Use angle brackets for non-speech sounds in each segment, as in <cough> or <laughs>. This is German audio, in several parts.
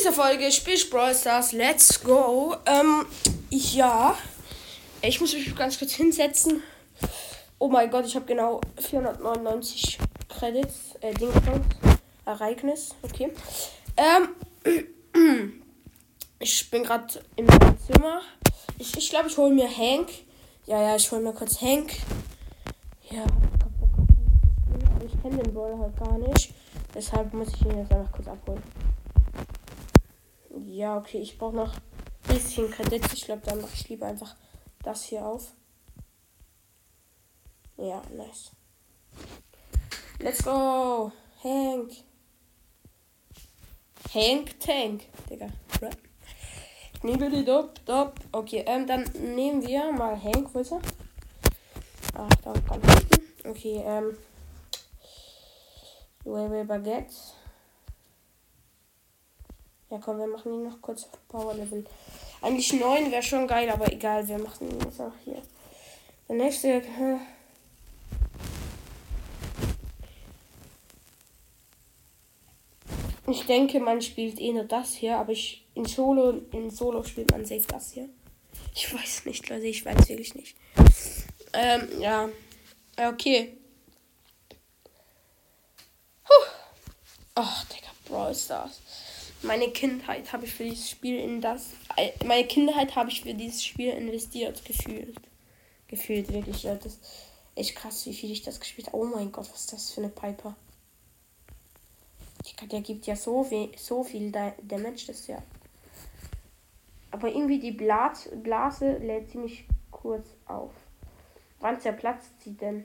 dieser Folge spielt Brawl Stars. Let's go. Ähm, ja. Ich muss mich ganz kurz hinsetzen. Oh mein Gott, ich habe genau 499 Credits. Äh, Ding Ereignis. Okay. Ähm. <clears throat> Ich bin gerade im Zimmer. Ich glaube, ich, glaub, ich hole mir Hank. Ja, ja, ich hole mir kurz Hank. Ja, ich kenne den Brawler halt gar nicht. Deshalb muss ich ihn jetzt einfach kurz abholen. Ja, okay, ich brauche noch ein bisschen Kredit. Ich glaube, dann mache ich lieber einfach das hier auf. Ja, nice. Let's go! Hank! Hank Tank, Digga. Dop, dop. Okay, ähm, dann nehmen wir mal Hank, er? Ach, da ganz hinten. Okay, ähm. Louis Baguette. Ja, komm, wir machen ihn noch kurz auf Power Level. Eigentlich 9 wäre schon geil, aber egal, wir machen ihn jetzt auch hier. Der nächste. Äh, ich denke, man spielt eh nur das hier, aber ich in Solo, in Solo spielt man safe das hier. Ich weiß nicht, Leute, ich weiß wirklich nicht. Ähm, ja. Okay. Puh. Ach, Digga, Brawl Stars. Meine Kindheit habe ich für dieses Spiel in das. Äh, meine Kindheit habe ich für dieses Spiel investiert, gefühlt. Gefühlt wirklich, ja. Das echt krass, wie viel ich das gespielt habe. Oh mein Gott, was ist das für eine Piper? Der gibt ja so viel, so viel Damage, das ja. Aber irgendwie die Blas Blase lädt ziemlich kurz auf. Wann zerplatzt sie denn?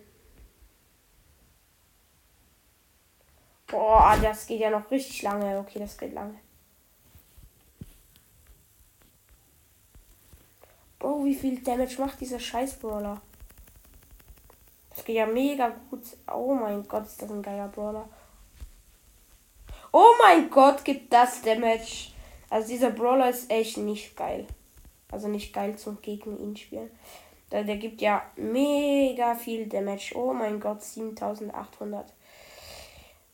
Boah, das geht ja noch richtig lange. Okay, das geht lange. Oh, wie viel Damage macht dieser scheiß Brawler? Das geht ja mega gut. Oh mein Gott, ist das ein geiler Brawler. Oh mein Gott, gibt das Damage. Also dieser Brawler ist echt nicht geil. Also nicht geil zum gegen ihn spielen. Der, der gibt ja mega viel Damage. Oh mein Gott, 7800.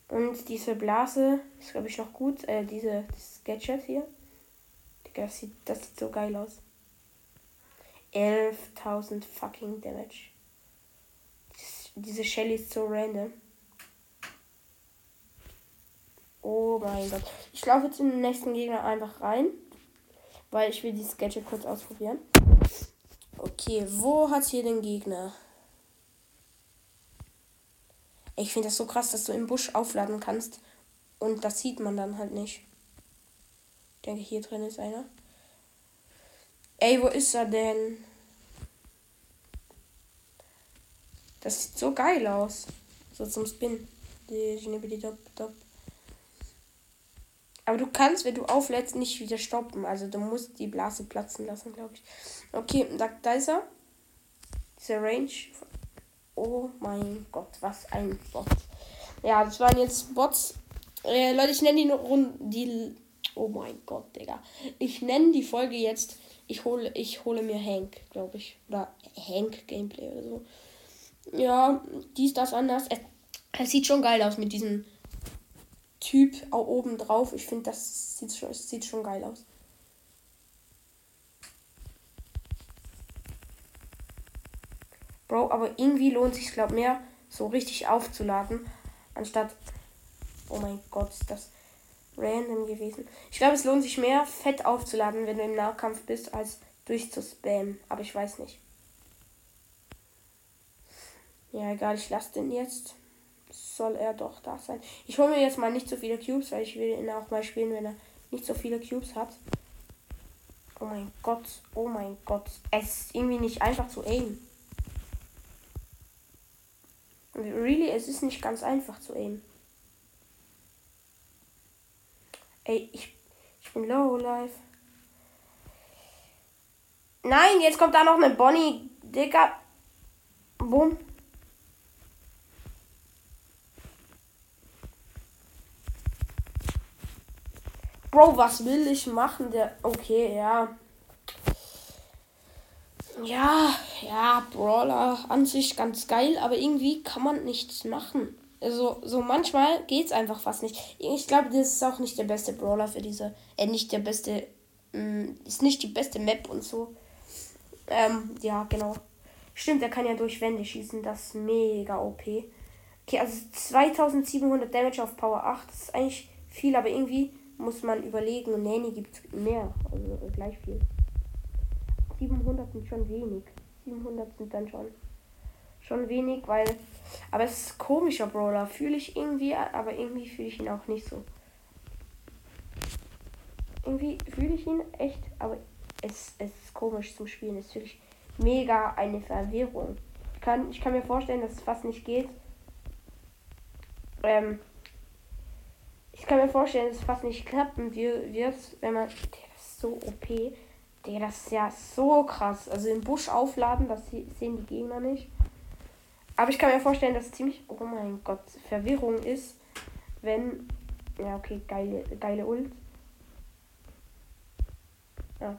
Und diese Blase ist, glaube ich, noch gut. Äh, diese Gadget hier. Das sieht, das sieht so geil aus. 11.000 fucking Damage. Diese Shelly ist so random. Oh mein Gott. Ich laufe jetzt in den nächsten Gegner einfach rein. Weil ich will dieses Gadget kurz ausprobieren. Okay, wo hat hier den Gegner? Ich finde das so krass, dass du im Busch aufladen kannst. Und das sieht man dann halt nicht. Ich denke, hier drin ist einer. Ey, wo ist er denn? Das sieht so geil aus. So zum Spin. Aber du kannst, wenn du auflädst, nicht wieder stoppen. Also du musst die Blase platzen lassen, glaube ich. Okay, da, da ist er. Dieser Range. Oh mein Gott, was ein Bot. Ja, das waren jetzt Bots. Äh, Leute, ich nenne die, Runde. die Oh mein Gott, Digga. Ich nenne die Folge jetzt. Ich hole, ich hole mir Hank, glaube ich. Oder Hank Gameplay oder so. Ja, dies, das, anders. Es, es sieht schon geil aus mit diesem Typ auch oben drauf. Ich finde, das sieht schon, sieht schon geil aus. Bro, aber irgendwie lohnt sich, glaube mehr, so richtig aufzuladen, anstatt. Oh mein Gott, ist das random gewesen. Ich glaube, es lohnt sich mehr, fett aufzuladen, wenn du im Nahkampf bist, als durchzuspammen. Aber ich weiß nicht. Ja, egal, ich lasse den jetzt. Soll er doch da sein. Ich hole mir jetzt mal nicht so viele Cubes, weil ich will ihn auch mal spielen, wenn er nicht so viele Cubes hat. Oh mein Gott, oh mein Gott. Es ist irgendwie nicht einfach zu aimen. Really, es ist nicht ganz einfach zu aimen. Ey, ich, ich bin low life. Nein, jetzt kommt da noch eine Bonnie. Digga. Boom. Bro, was will ich machen? Der. Okay, ja. Ja, ja, Brawler an sich ganz geil, aber irgendwie kann man nichts machen. Also, so manchmal geht's einfach fast nicht. Ich glaube, das ist auch nicht der beste Brawler für diese. Äh, nicht der beste. Mh, mm, ist nicht die beste Map und so. Ähm, ja, genau. Stimmt, er kann ja durch Wände schießen. Das ist mega OP. Okay, also 2700 Damage auf Power 8. Das ist eigentlich viel, aber irgendwie muss man überlegen. Nanny gibt mehr. Also gleich viel. 700 sind schon wenig. 700 sind dann schon schon wenig, weil. Aber es ist komischer Brawler. Fühle ich irgendwie, aber irgendwie fühle ich ihn auch nicht so. Irgendwie fühle ich ihn echt, aber es, es ist komisch zum Spielen. Es ist wirklich mega eine Verwirrung. Ich kann, ich kann mir vorstellen, dass es fast nicht geht. Ähm, ich kann mir vorstellen, dass es fast nicht klappen wird, wenn man. Der ist so OP. Der, ist ja so krass. Also im Busch aufladen, das sehen die Gegner nicht. Aber ich kann mir vorstellen, dass es ziemlich, oh mein Gott, Verwirrung ist, wenn. Ja, okay, geile, geile Ult. Ja,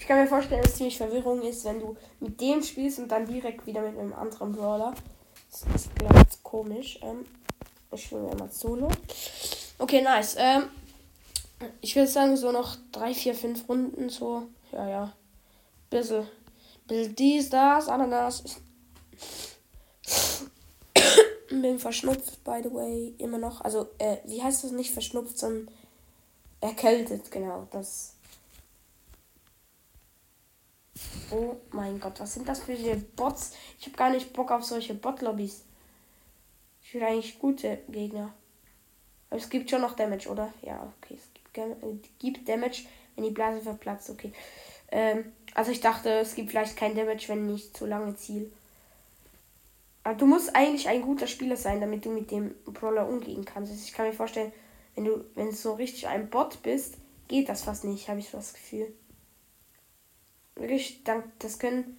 ich kann mir vorstellen, dass es ziemlich Verwirrung ist, wenn du mit dem spielst und dann direkt wieder mit einem anderen Brawler. Das ist, ich, komisch. Ähm, ich spiele mal Solo. Okay, nice. Ähm, ich würde sagen, so noch drei, vier, fünf Runden. So, ja, ja. Bisschen, bisschen dies, das, Ananas. Bin verschnupft, by the way, immer noch. Also, äh, wie heißt das nicht verschnupft, sondern erkältet, genau. Das. Oh mein Gott, was sind das für Bots? Ich habe gar nicht Bock auf solche Bot-Lobbys. Ich will eigentlich gute Gegner. Aber es gibt schon noch Damage, oder? Ja, okay. Es gibt, äh, gibt Damage, wenn die Blase verplatzt. Okay. Ähm, also ich dachte, es gibt vielleicht kein Damage, wenn ich zu lange ziel. Aber du musst eigentlich ein guter Spieler sein, damit du mit dem Brawler umgehen kannst. Also ich kann mir vorstellen, wenn du, wenn du so richtig ein Bot bist, geht das fast nicht, habe ich so das Gefühl. Wirklich, das können.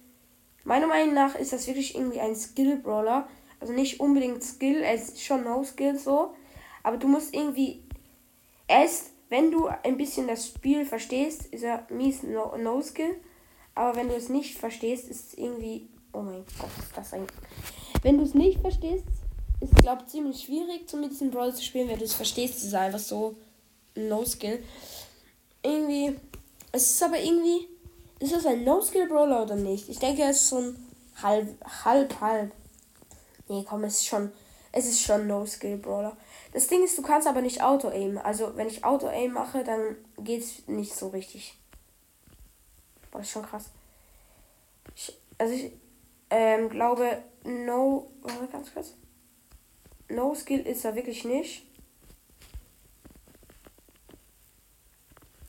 Meiner Meinung nach ist das wirklich irgendwie ein Skill-Brawler. Also nicht unbedingt Skill, es ist schon No-Skill so. Aber du musst irgendwie. Erst, wenn du ein bisschen das Spiel verstehst, ist er mies No-Skill. No aber wenn du es nicht verstehst, ist es irgendwie. Oh mein Gott, ist das ein. Wenn du es nicht verstehst, ist es, glaube ich, ziemlich schwierig, mit diesem Brawl zu spielen. Wenn du es verstehst, ist es einfach so No-Skill. Irgendwie. Es ist aber irgendwie. Ist das ein No-Skill-Brawler oder nicht? Ich denke, es ist so ein halb, halb, halb. Nee, komm, es ist schon. Es ist schon No-Skill-Brawler. Das Ding ist, du kannst aber nicht Auto-Aim. Also, wenn ich Auto-Aim mache, dann geht es nicht so richtig. Boah, das ist schon krass. Ich, also, ich ähm, glaube, No. Warte ganz kurz. No Skill ist er wirklich nicht.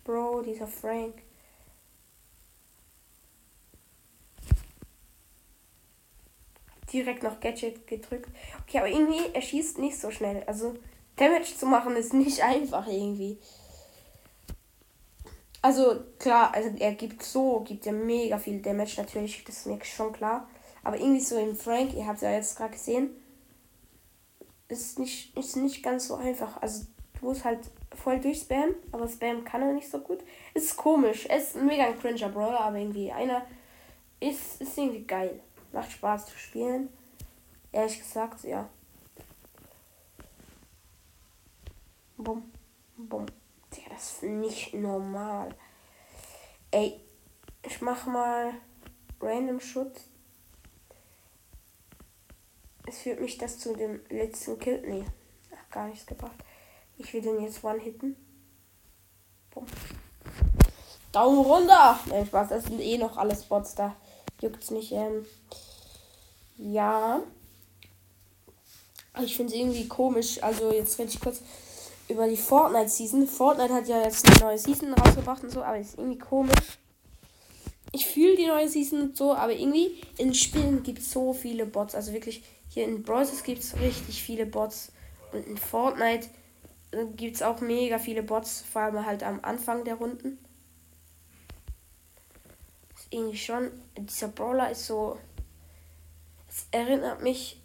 Bro, dieser Frank. Direkt noch Gadget gedrückt. Okay, aber irgendwie, er schießt nicht so schnell. Also, Damage zu machen ist nicht <laughs> einfach irgendwie. Also, klar, also er gibt so, gibt er mega viel Damage natürlich, das ist mir schon klar. Aber irgendwie so in Frank, ihr habt ja jetzt gerade gesehen, ist nicht, ist nicht ganz so einfach. Also du musst halt voll durchspammen, aber Spam kann er nicht so gut. Ist komisch. Es ist mega ein cringer Brawler, aber irgendwie einer ist, ist irgendwie geil. Macht Spaß zu spielen. Ehrlich gesagt, ja. Bumm. Bumm. Ja, das ist nicht normal. Ey, ich mach mal Random Schutz es führt mich das zu dem letzten Kill. Nee, Ach, gar nichts gebracht. Ich will den jetzt one-hitten. Daumen runter! Nein, Spaß, das sind eh noch alle Spots da. Juckt's nicht. Ähm, ja. Ich finde es irgendwie komisch. Also, jetzt rede ich kurz über die Fortnite-Season. Fortnite hat ja jetzt eine neue Season rausgebracht und so, aber ist irgendwie komisch. Ich fühle die neue Season und so, aber irgendwie in Spielen gibt es so viele Bots. Also wirklich hier in Brawlers gibt es richtig viele Bots. Und in Fortnite äh, gibt es auch mega viele Bots, vor allem halt am Anfang der Runden. ist irgendwie schon. Dieser Brawler ist so. Es erinnert mich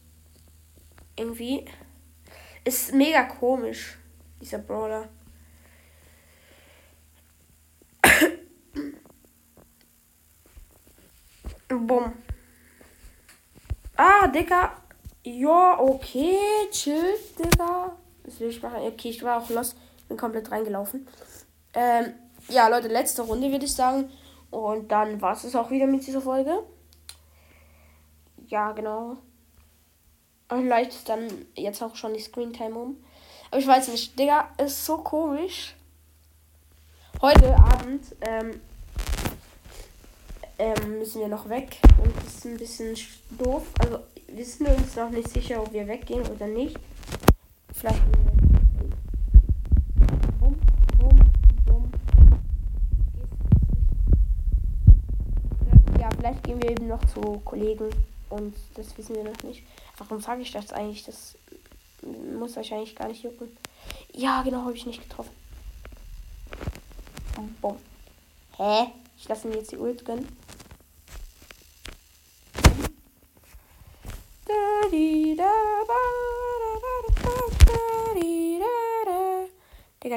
irgendwie. Ist mega komisch, dieser Brawler. <coughs> Bumm. Ah, Dicker. Ja, okay, chill, Digga. Was will ich machen? Okay, ich war auch los. Bin komplett reingelaufen. Ähm, ja, Leute, letzte Runde würde ich sagen. Und dann war es auch wieder mit dieser Folge. Ja, genau. Vielleicht ist dann jetzt auch schon die Screen Time um. Aber ich weiß nicht, Digga, ist so komisch. Heute Abend ähm, ähm, müssen wir noch weg. Und das ist ein bisschen doof. Also wissen uns noch nicht sicher, ob wir weggehen oder nicht. Vielleicht. Vielleicht gehen wir eben noch zu Kollegen und das wissen wir noch nicht. Warum sage ich das eigentlich? Das muss wahrscheinlich gar nicht jucken. Ja, genau, habe ich nicht getroffen. Bom. Hä? Ich lasse ihn jetzt die Ult gönnen.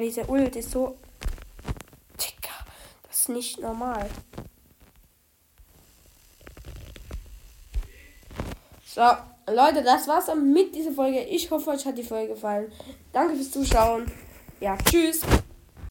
Diese Ult ist so. Digga, das ist nicht normal. So, Leute, das war's dann mit dieser Folge. Ich hoffe, euch hat die Folge gefallen. Danke fürs Zuschauen. Ja, tschüss.